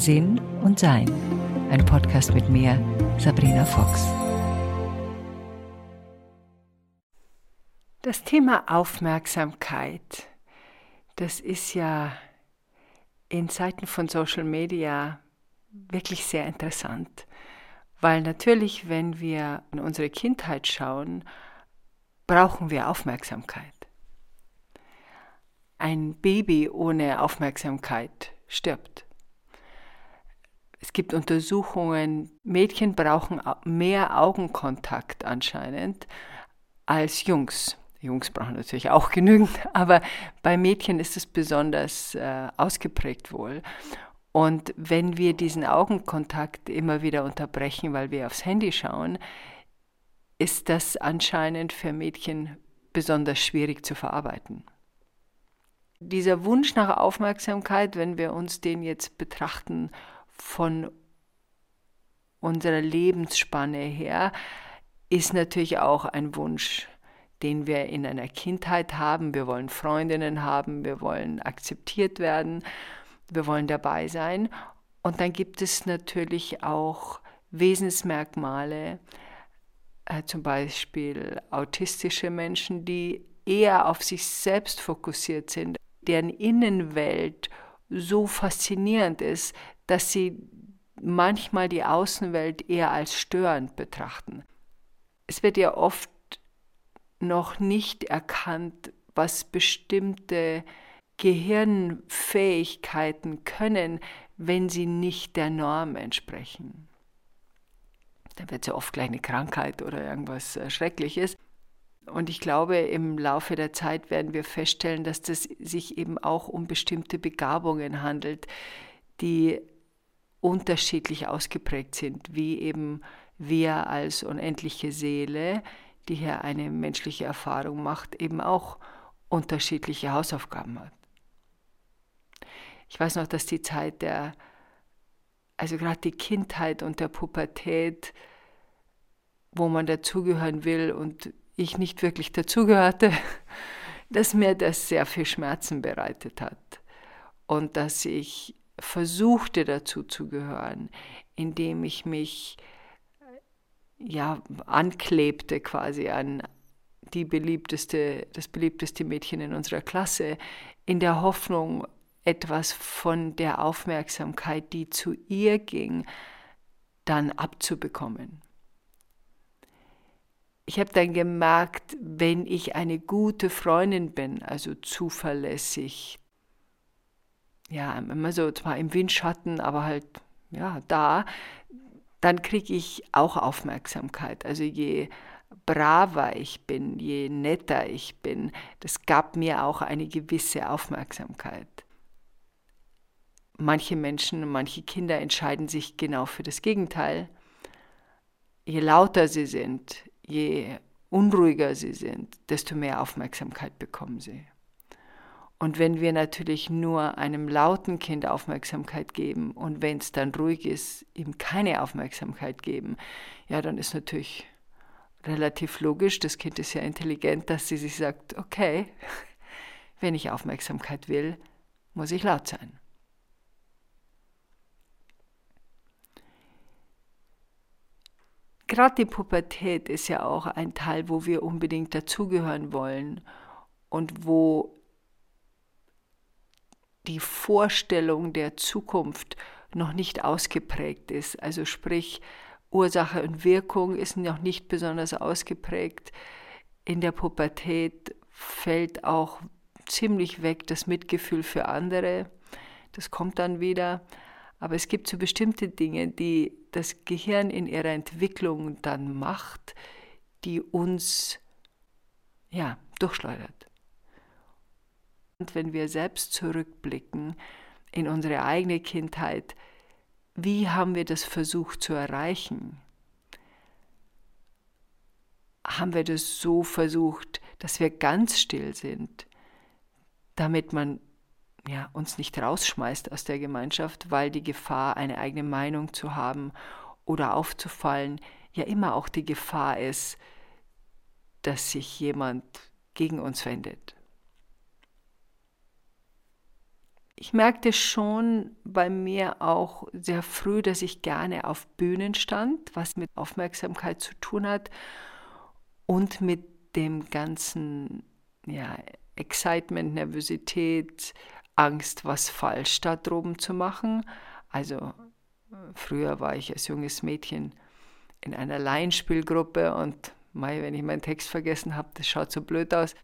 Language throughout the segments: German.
Sinn und Sein. Ein Podcast mit mir, Sabrina Fox. Das Thema Aufmerksamkeit, das ist ja in Zeiten von Social Media wirklich sehr interessant, weil natürlich, wenn wir in unsere Kindheit schauen, brauchen wir Aufmerksamkeit. Ein Baby ohne Aufmerksamkeit stirbt. Es gibt Untersuchungen, Mädchen brauchen mehr Augenkontakt anscheinend als Jungs. Jungs brauchen natürlich auch genügend, aber bei Mädchen ist es besonders äh, ausgeprägt wohl. Und wenn wir diesen Augenkontakt immer wieder unterbrechen, weil wir aufs Handy schauen, ist das anscheinend für Mädchen besonders schwierig zu verarbeiten. Dieser Wunsch nach Aufmerksamkeit, wenn wir uns den jetzt betrachten von unserer Lebensspanne her, ist natürlich auch ein Wunsch, den wir in einer Kindheit haben. Wir wollen Freundinnen haben, wir wollen akzeptiert werden, wir wollen dabei sein. Und dann gibt es natürlich auch Wesensmerkmale, äh, zum Beispiel autistische Menschen, die eher auf sich selbst fokussiert sind, deren Innenwelt so faszinierend ist, dass sie manchmal die Außenwelt eher als störend betrachten. Es wird ja oft noch nicht erkannt, was bestimmte Gehirnfähigkeiten können, wenn sie nicht der Norm entsprechen. Da wird ja oft gleich eine Krankheit oder irgendwas äh, Schreckliches. Und ich glaube, im Laufe der Zeit werden wir feststellen, dass das sich eben auch um bestimmte Begabungen handelt, die unterschiedlich ausgeprägt sind, wie eben wir als unendliche Seele, die hier eine menschliche Erfahrung macht, eben auch unterschiedliche Hausaufgaben hat. Ich weiß noch, dass die Zeit der, also gerade die Kindheit und der Pubertät, wo man dazugehören will und ich nicht wirklich dazugehörte, dass mir das sehr viel Schmerzen bereitet hat und dass ich versuchte dazu zu gehören, indem ich mich ja anklebte quasi an die beliebteste, das beliebteste Mädchen in unserer Klasse, in der Hoffnung, etwas von der Aufmerksamkeit, die zu ihr ging, dann abzubekommen. Ich habe dann gemerkt, wenn ich eine gute Freundin bin, also zuverlässig, ja, immer so zwar im Windschatten, aber halt ja, da, dann kriege ich auch Aufmerksamkeit. Also je braver ich bin, je netter ich bin, das gab mir auch eine gewisse Aufmerksamkeit. Manche Menschen, manche Kinder entscheiden sich genau für das Gegenteil. Je lauter sie sind, je unruhiger sie sind, desto mehr Aufmerksamkeit bekommen sie. Und wenn wir natürlich nur einem lauten Kind Aufmerksamkeit geben und wenn es dann ruhig ist, ihm keine Aufmerksamkeit geben, ja, dann ist natürlich relativ logisch, das Kind ist ja intelligent, dass sie sich sagt, okay, wenn ich Aufmerksamkeit will, muss ich laut sein. Gerade die Pubertät ist ja auch ein Teil, wo wir unbedingt dazugehören wollen und wo die Vorstellung der Zukunft noch nicht ausgeprägt ist. Also sprich, Ursache und Wirkung ist noch nicht besonders ausgeprägt. In der Pubertät fällt auch ziemlich weg das Mitgefühl für andere. Das kommt dann wieder. Aber es gibt so bestimmte Dinge, die das Gehirn in ihrer Entwicklung dann macht, die uns ja, durchschleudert. Und wenn wir selbst zurückblicken in unsere eigene Kindheit, wie haben wir das versucht zu erreichen? Haben wir das so versucht, dass wir ganz still sind, damit man ja, uns nicht rausschmeißt aus der Gemeinschaft, weil die Gefahr, eine eigene Meinung zu haben oder aufzufallen, ja immer auch die Gefahr ist, dass sich jemand gegen uns wendet. Ich merkte schon bei mir auch sehr früh, dass ich gerne auf Bühnen stand, was mit Aufmerksamkeit zu tun hat und mit dem ganzen ja, Excitement, Nervosität, Angst, was falsch da droben zu machen. Also früher war ich als junges Mädchen in einer Laienspielgruppe und mei, wenn ich meinen Text vergessen habe, das schaut so blöd aus.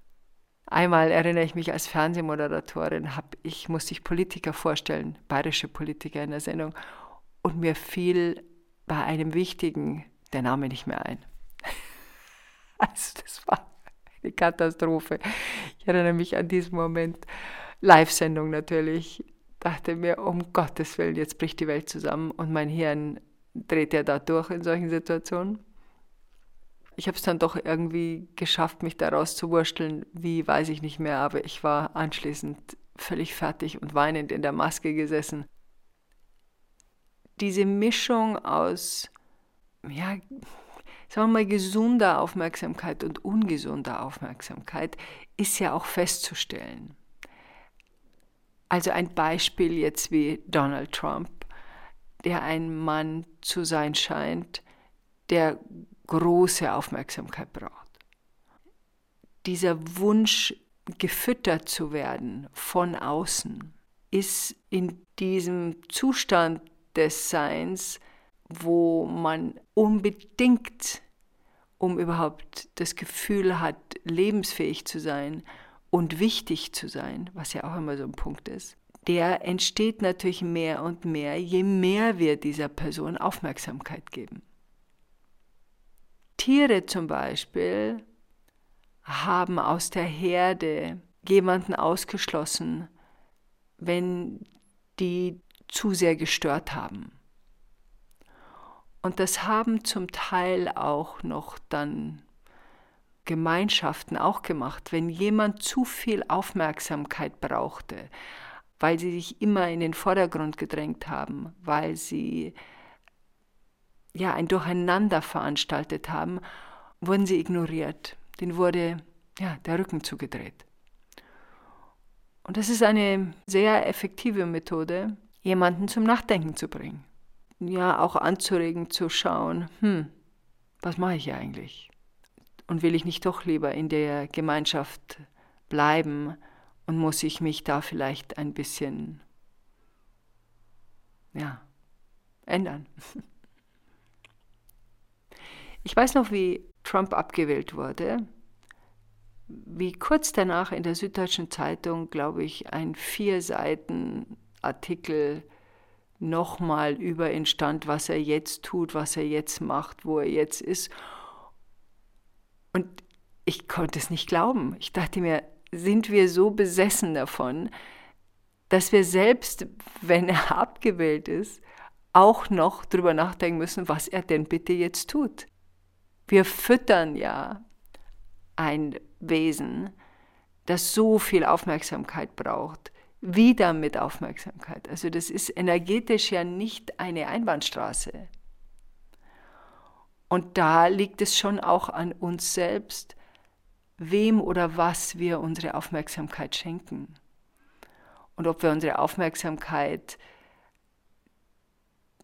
Einmal erinnere ich mich als Fernsehmoderatorin, hab ich, musste ich Politiker vorstellen, bayerische Politiker in der Sendung, und mir fiel bei einem wichtigen der Name nicht mehr ein. Also das war eine Katastrophe. Ich erinnere mich an diesen Moment. Live-Sendung natürlich. Dachte mir, um Gottes Willen, jetzt bricht die Welt zusammen und mein Hirn dreht ja da durch in solchen Situationen. Ich habe es dann doch irgendwie geschafft, mich daraus zu wursteln. Wie, weiß ich nicht mehr, aber ich war anschließend völlig fertig und weinend in der Maske gesessen. Diese Mischung aus, ja, sagen wir mal, gesunder Aufmerksamkeit und ungesunder Aufmerksamkeit ist ja auch festzustellen. Also ein Beispiel jetzt wie Donald Trump, der ein Mann zu sein scheint, der große Aufmerksamkeit braucht. Dieser Wunsch, gefüttert zu werden von außen, ist in diesem Zustand des Seins, wo man unbedingt, um überhaupt das Gefühl hat, lebensfähig zu sein und wichtig zu sein, was ja auch immer so ein Punkt ist, der entsteht natürlich mehr und mehr, je mehr wir dieser Person Aufmerksamkeit geben. Tiere zum Beispiel haben aus der Herde jemanden ausgeschlossen, wenn die zu sehr gestört haben. Und das haben zum Teil auch noch dann Gemeinschaften auch gemacht. Wenn jemand zu viel Aufmerksamkeit brauchte, weil sie sich immer in den Vordergrund gedrängt haben, weil sie ja ein Durcheinander veranstaltet haben, wurden sie ignoriert. Den wurde ja der Rücken zugedreht. Und das ist eine sehr effektive Methode, jemanden zum Nachdenken zu bringen. Ja, auch anzuregen, zu schauen, hm, was mache ich eigentlich? Und will ich nicht doch lieber in der Gemeinschaft bleiben und muss ich mich da vielleicht ein bisschen, ja, ändern? Ich weiß noch, wie Trump abgewählt wurde, wie kurz danach in der Süddeutschen Zeitung, glaube ich, ein vier Seiten Artikel nochmal über ihn stand, was er jetzt tut, was er jetzt macht, wo er jetzt ist. Und ich konnte es nicht glauben. Ich dachte mir, sind wir so besessen davon, dass wir selbst, wenn er abgewählt ist, auch noch drüber nachdenken müssen, was er denn bitte jetzt tut. Wir füttern ja ein Wesen, das so viel Aufmerksamkeit braucht, wieder mit Aufmerksamkeit. Also das ist energetisch ja nicht eine Einbahnstraße. Und da liegt es schon auch an uns selbst, wem oder was wir unsere Aufmerksamkeit schenken. Und ob wir unsere Aufmerksamkeit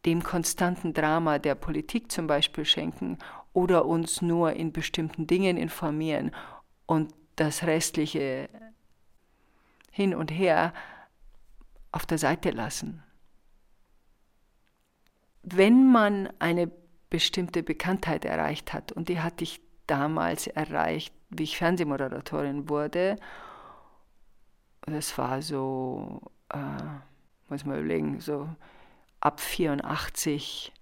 dem konstanten Drama der Politik zum Beispiel schenken oder uns nur in bestimmten Dingen informieren und das restliche hin und her auf der Seite lassen. Wenn man eine bestimmte Bekanntheit erreicht hat, und die hatte ich damals erreicht, wie ich Fernsehmoderatorin wurde, das war so, äh, muss man überlegen, so ab 84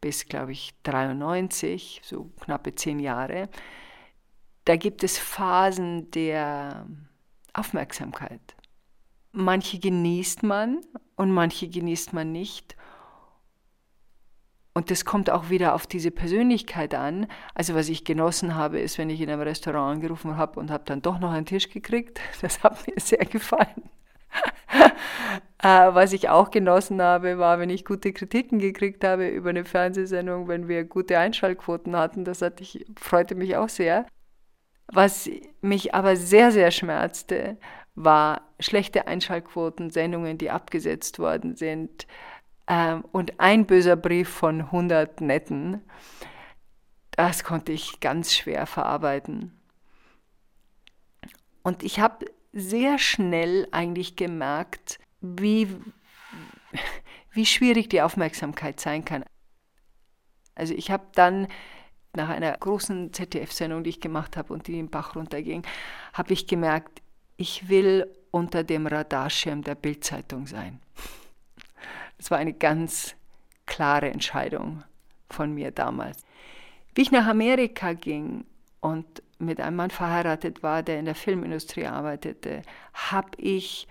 bis, glaube ich, 93, so knappe zehn Jahre, da gibt es Phasen der Aufmerksamkeit. Manche genießt man und manche genießt man nicht. Und das kommt auch wieder auf diese Persönlichkeit an. Also was ich genossen habe, ist, wenn ich in einem Restaurant angerufen habe und habe dann doch noch einen Tisch gekriegt. Das hat mir sehr gefallen. Äh, was ich auch genossen habe, war, wenn ich gute Kritiken gekriegt habe über eine Fernsehsendung, wenn wir gute Einschaltquoten hatten. Das hatte ich, freute mich auch sehr. Was mich aber sehr, sehr schmerzte, war schlechte Einschaltquoten, Sendungen, die abgesetzt worden sind und ein böser Brief von 100 netten. Das konnte ich ganz schwer verarbeiten. Und ich habe sehr schnell eigentlich gemerkt, wie, wie schwierig die Aufmerksamkeit sein kann. Also ich habe dann nach einer großen ZDF-Sendung, die ich gemacht habe und die den Bach runterging, habe ich gemerkt, ich will unter dem Radarschirm der Bildzeitung sein. Das war eine ganz klare Entscheidung von mir damals. Wie ich nach Amerika ging und mit einem Mann verheiratet war, der in der Filmindustrie arbeitete, habe ich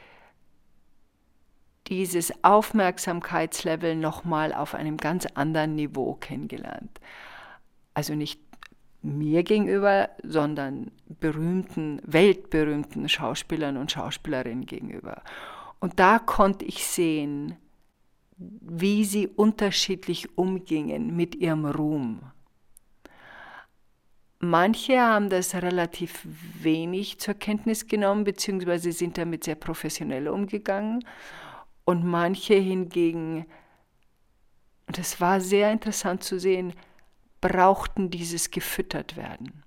dieses Aufmerksamkeitslevel nochmal auf einem ganz anderen Niveau kennengelernt. Also nicht mir gegenüber, sondern berühmten, weltberühmten Schauspielern und Schauspielerinnen gegenüber. Und da konnte ich sehen, wie sie unterschiedlich umgingen mit ihrem Ruhm. Manche haben das relativ wenig zur Kenntnis genommen, beziehungsweise sind damit sehr professionell umgegangen. Und manche hingegen, und es war sehr interessant zu sehen, brauchten dieses gefüttert werden.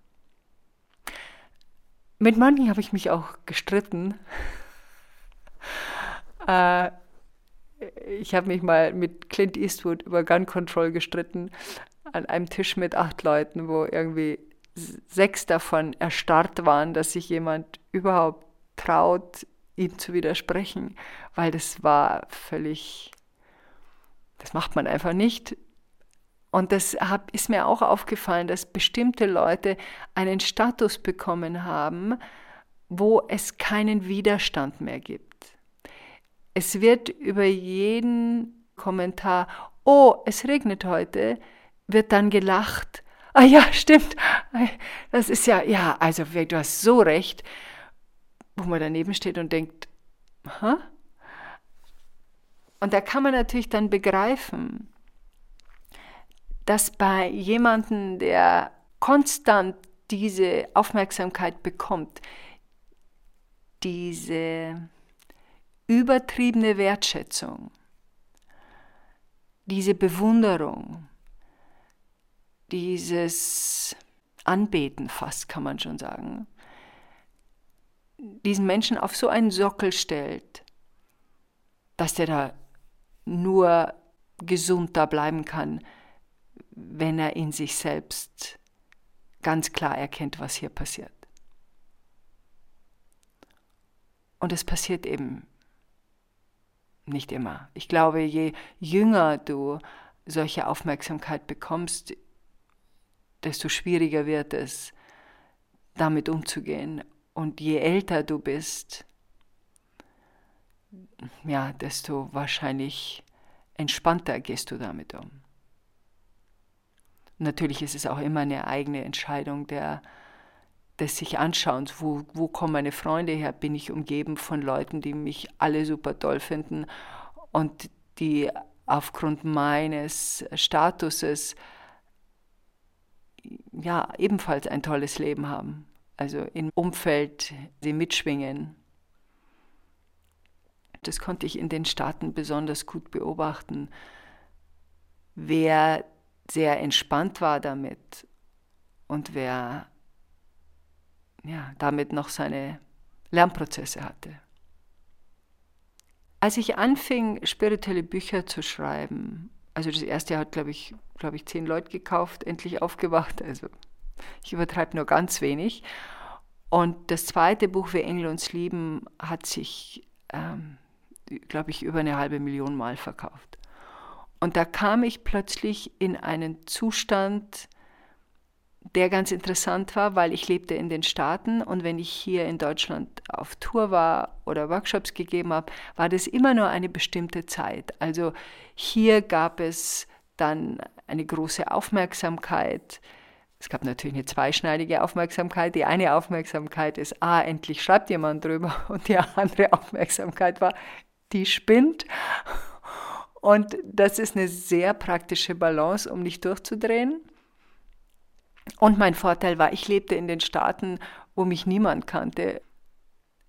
Mit manchen habe ich mich auch gestritten. äh, ich habe mich mal mit Clint Eastwood über Gun Control gestritten, an einem Tisch mit acht Leuten, wo irgendwie sechs davon erstarrt waren, dass sich jemand überhaupt traut, ihm zu widersprechen, weil das war völlig, das macht man einfach nicht. Und das hab, ist mir auch aufgefallen, dass bestimmte Leute einen Status bekommen haben, wo es keinen Widerstand mehr gibt. Es wird über jeden Kommentar, oh, es regnet heute, wird dann gelacht. Ah ja, stimmt. Das ist ja, ja, also du hast so recht, wo man daneben steht und denkt, Hä? Und da kann man natürlich dann begreifen, dass bei jemandem, der konstant diese Aufmerksamkeit bekommt, diese übertriebene Wertschätzung, diese Bewunderung, dieses Anbeten fast, kann man schon sagen, diesen Menschen auf so einen Sockel stellt, dass der da nur gesund da bleiben kann, wenn er in sich selbst ganz klar erkennt, was hier passiert. Und es passiert eben nicht immer. Ich glaube, je jünger du solche Aufmerksamkeit bekommst, desto schwieriger wird es, damit umzugehen. Und je älter du bist, ja, desto wahrscheinlich entspannter gehst du damit um. Natürlich ist es auch immer eine eigene Entscheidung der, des sich Anschauens. Wo, wo kommen meine Freunde her? Bin ich umgeben von Leuten, die mich alle super toll finden und die aufgrund meines Statuses ja ebenfalls ein tolles Leben haben. Also im Umfeld sie mitschwingen. Das konnte ich in den Staaten besonders gut beobachten. Wer sehr entspannt war damit und wer ja, damit noch seine Lernprozesse hatte. Als ich anfing, spirituelle Bücher zu schreiben, also das erste hat, glaube ich, glaube ich, zehn Leute gekauft, endlich aufgewacht, also ich übertreibe nur ganz wenig. Und das zweite Buch, Wir Engel uns lieben, hat sich, ähm, glaube ich, über eine halbe Million Mal verkauft. Und da kam ich plötzlich in einen Zustand, der ganz interessant war, weil ich lebte in den Staaten und wenn ich hier in Deutschland auf Tour war oder Workshops gegeben habe, war das immer nur eine bestimmte Zeit. Also hier gab es dann eine große Aufmerksamkeit. Es gab natürlich eine zweischneidige Aufmerksamkeit. Die eine Aufmerksamkeit ist, ah, endlich schreibt jemand drüber. Und die andere Aufmerksamkeit war, die spinnt. Und das ist eine sehr praktische Balance, um nicht durchzudrehen. Und mein Vorteil war, ich lebte in den Staaten, wo mich niemand kannte.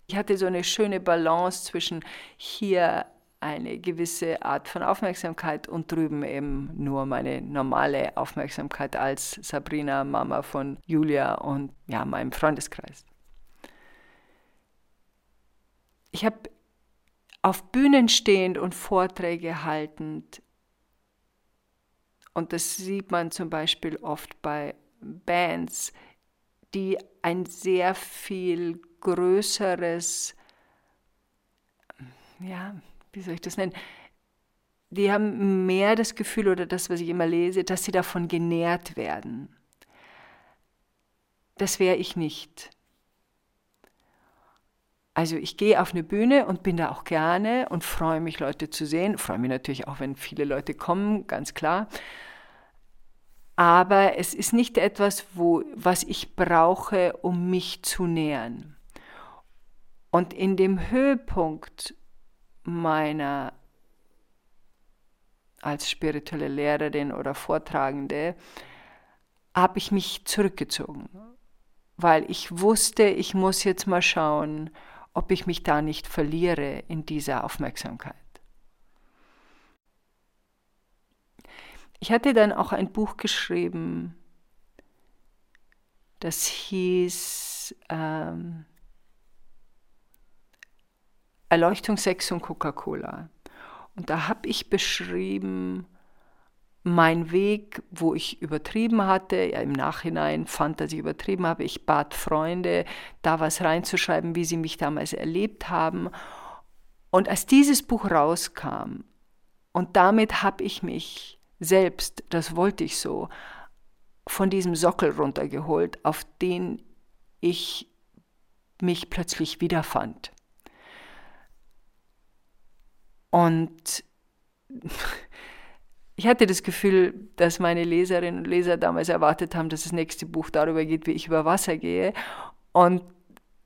Ich hatte so eine schöne Balance zwischen hier eine gewisse Art von Aufmerksamkeit und drüben eben nur meine normale Aufmerksamkeit als Sabrina, Mama von Julia und ja, meinem Freundeskreis. Ich habe auf Bühnen stehend und Vorträge haltend, und das sieht man zum Beispiel oft bei Bands, die ein sehr viel größeres, ja, wie soll ich das nennen? Die haben mehr das Gefühl oder das, was ich immer lese, dass sie davon genährt werden. Das wäre ich nicht. Also ich gehe auf eine Bühne und bin da auch gerne und freue mich, Leute zu sehen. Freue mich natürlich auch, wenn viele Leute kommen, ganz klar. Aber es ist nicht etwas, wo, was ich brauche, um mich zu nähern. Und in dem Höhepunkt meiner als spirituelle Lehrerin oder Vortragende habe ich mich zurückgezogen, weil ich wusste, ich muss jetzt mal schauen, ob ich mich da nicht verliere in dieser Aufmerksamkeit. Ich hatte dann auch ein Buch geschrieben, das hieß ähm, Erleuchtung, Sex und Coca-Cola. Und da habe ich beschrieben, mein Weg, wo ich übertrieben hatte, ja, im Nachhinein fand, dass ich übertrieben habe. Ich bat Freunde, da was reinzuschreiben, wie sie mich damals erlebt haben. Und als dieses Buch rauskam, und damit habe ich mich selbst, das wollte ich so, von diesem Sockel runtergeholt, auf den ich mich plötzlich wiederfand. Und ich hatte das Gefühl, dass meine Leserinnen und Leser damals erwartet haben, dass das nächste Buch darüber geht, wie ich über Wasser gehe. Und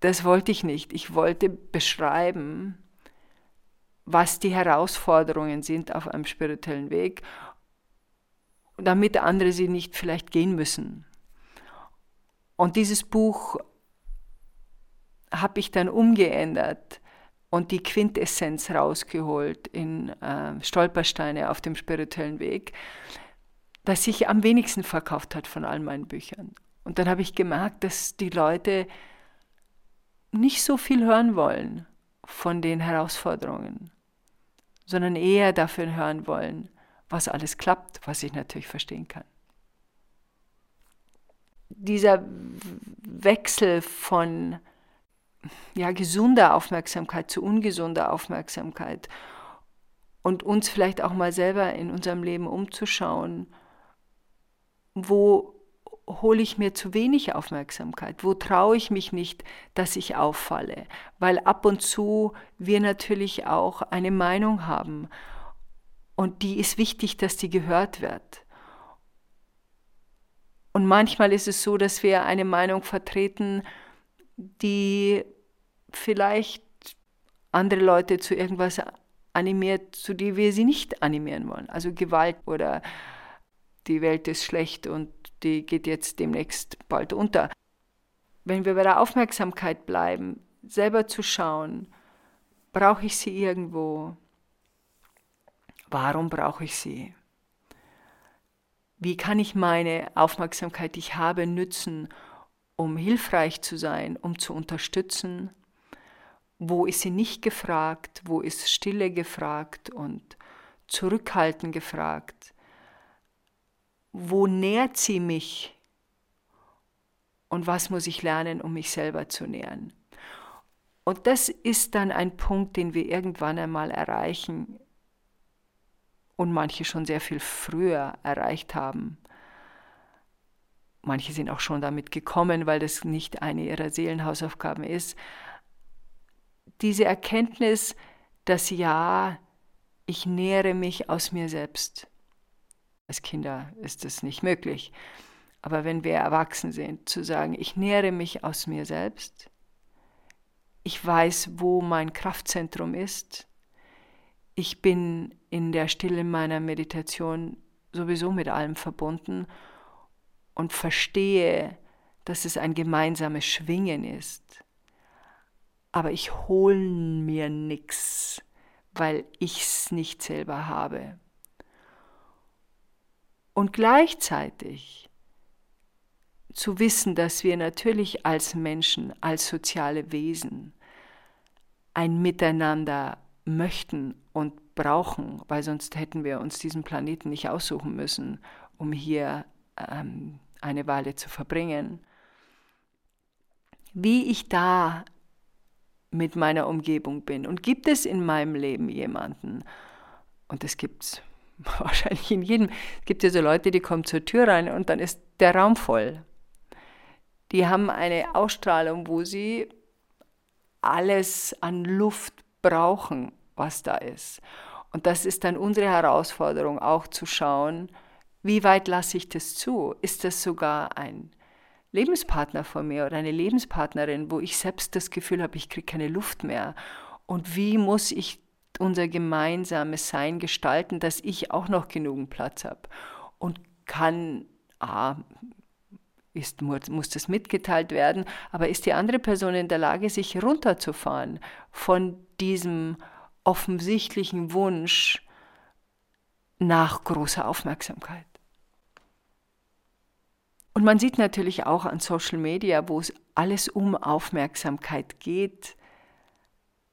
das wollte ich nicht. Ich wollte beschreiben, was die Herausforderungen sind auf einem spirituellen Weg, damit andere sie nicht vielleicht gehen müssen. Und dieses Buch habe ich dann umgeändert und die Quintessenz rausgeholt in äh, Stolpersteine auf dem spirituellen Weg, das sich am wenigsten verkauft hat von all meinen Büchern. Und dann habe ich gemerkt, dass die Leute nicht so viel hören wollen von den Herausforderungen, sondern eher dafür hören wollen, was alles klappt, was ich natürlich verstehen kann. Dieser Wechsel von ja, gesunder Aufmerksamkeit zu ungesunder Aufmerksamkeit und uns vielleicht auch mal selber in unserem Leben umzuschauen, wo hole ich mir zu wenig Aufmerksamkeit? Wo traue ich mich nicht, dass ich auffalle? Weil ab und zu wir natürlich auch eine Meinung haben und die ist wichtig, dass die gehört wird. Und manchmal ist es so, dass wir eine Meinung vertreten, die vielleicht andere Leute zu irgendwas animiert, zu dem wir sie nicht animieren wollen. Also Gewalt oder die Welt ist schlecht und die geht jetzt demnächst bald unter. Wenn wir bei der Aufmerksamkeit bleiben, selber zu schauen, brauche ich sie irgendwo? Warum brauche ich sie? Wie kann ich meine Aufmerksamkeit, die ich habe, nützen, um hilfreich zu sein, um zu unterstützen? Wo ist sie nicht gefragt? Wo ist Stille gefragt und Zurückhalten gefragt? Wo nährt sie mich? Und was muss ich lernen, um mich selber zu nähren? Und das ist dann ein Punkt, den wir irgendwann einmal erreichen und manche schon sehr viel früher erreicht haben. Manche sind auch schon damit gekommen, weil das nicht eine ihrer Seelenhausaufgaben ist diese Erkenntnis, dass ja, ich nähere mich aus mir selbst. Als Kinder ist es nicht möglich. Aber wenn wir erwachsen sind, zu sagen, ich nähere mich aus mir selbst, ich weiß, wo mein Kraftzentrum ist, ich bin in der Stille meiner Meditation sowieso mit allem verbunden und verstehe, dass es ein gemeinsames Schwingen ist aber ich hole mir nichts, weil ich es nicht selber habe. Und gleichzeitig zu wissen, dass wir natürlich als Menschen, als soziale Wesen ein Miteinander möchten und brauchen, weil sonst hätten wir uns diesen Planeten nicht aussuchen müssen, um hier ähm, eine Weile zu verbringen. Wie ich da mit meiner Umgebung bin. Und gibt es in meinem Leben jemanden, und das gibt es wahrscheinlich in jedem, es gibt ja so Leute, die kommen zur Tür rein und dann ist der Raum voll die haben eine Ausstrahlung, wo sie alles an Luft brauchen, was da ist. Und das ist dann unsere Herausforderung, auch zu schauen, wie weit lasse ich das zu? Ist das sogar ein Lebenspartner von mir oder eine Lebenspartnerin, wo ich selbst das Gefühl habe, ich kriege keine Luft mehr? Und wie muss ich unser gemeinsames Sein gestalten, dass ich auch noch genügend Platz habe und kann A, ist, muss das mitgeteilt werden, aber ist die andere Person in der Lage, sich runterzufahren von diesem offensichtlichen Wunsch nach großer Aufmerksamkeit? Und man sieht natürlich auch an Social Media, wo es alles um Aufmerksamkeit geht,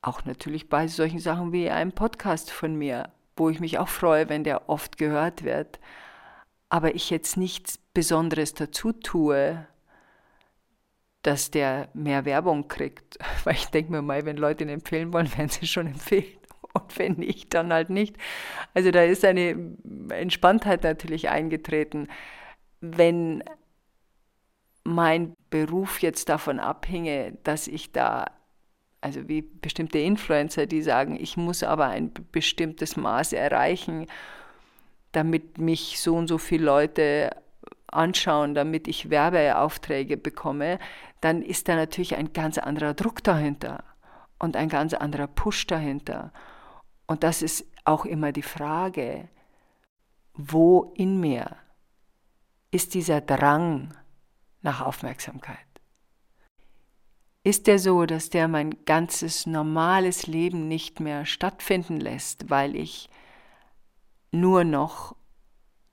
auch natürlich bei solchen Sachen wie einem Podcast von mir, wo ich mich auch freue, wenn der oft gehört wird, aber ich jetzt nichts Besonderes dazu tue, dass der mehr Werbung kriegt. Weil ich denke mir mal, wenn Leute ihn empfehlen wollen, werden sie schon empfehlen. Und wenn nicht, dann halt nicht. Also da ist eine Entspanntheit natürlich eingetreten. Wenn mein Beruf jetzt davon abhinge, dass ich da, also wie bestimmte Influencer, die sagen, ich muss aber ein bestimmtes Maß erreichen damit mich so und so viele Leute anschauen, damit ich Werbeaufträge bekomme, dann ist da natürlich ein ganz anderer Druck dahinter und ein ganz anderer Push dahinter. Und das ist auch immer die Frage, wo in mir ist dieser Drang nach Aufmerksamkeit? Ist der so, dass der mein ganzes normales Leben nicht mehr stattfinden lässt, weil ich nur noch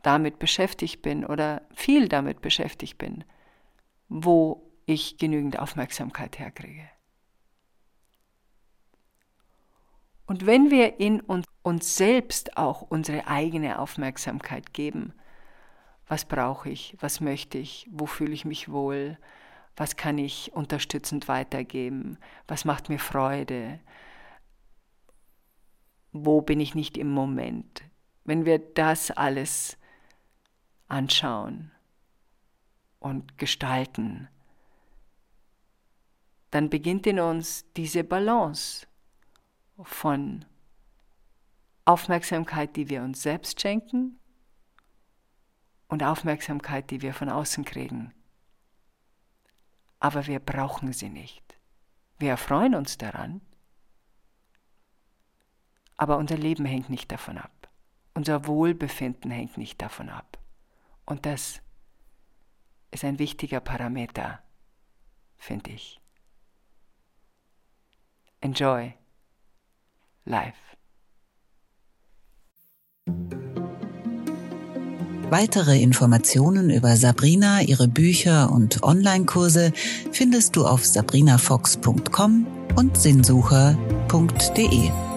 damit beschäftigt bin oder viel damit beschäftigt bin, wo ich genügend Aufmerksamkeit herkriege. Und wenn wir in uns, selbst auch unsere eigene Aufmerksamkeit geben, was brauche ich, was möchte ich, wo fühle ich mich wohl, was kann ich unterstützend weitergeben, was macht mir Freude, wo bin ich nicht im Moment, wenn wir das alles anschauen und gestalten, dann beginnt in uns diese Balance von Aufmerksamkeit, die wir uns selbst schenken und Aufmerksamkeit, die wir von außen kriegen. Aber wir brauchen sie nicht. Wir erfreuen uns daran, aber unser Leben hängt nicht davon ab. Unser Wohlbefinden hängt nicht davon ab. Und das ist ein wichtiger Parameter, finde ich. Enjoy life. Weitere Informationen über Sabrina, ihre Bücher und Online-Kurse findest du auf sabrinafox.com und sinnsucher.de.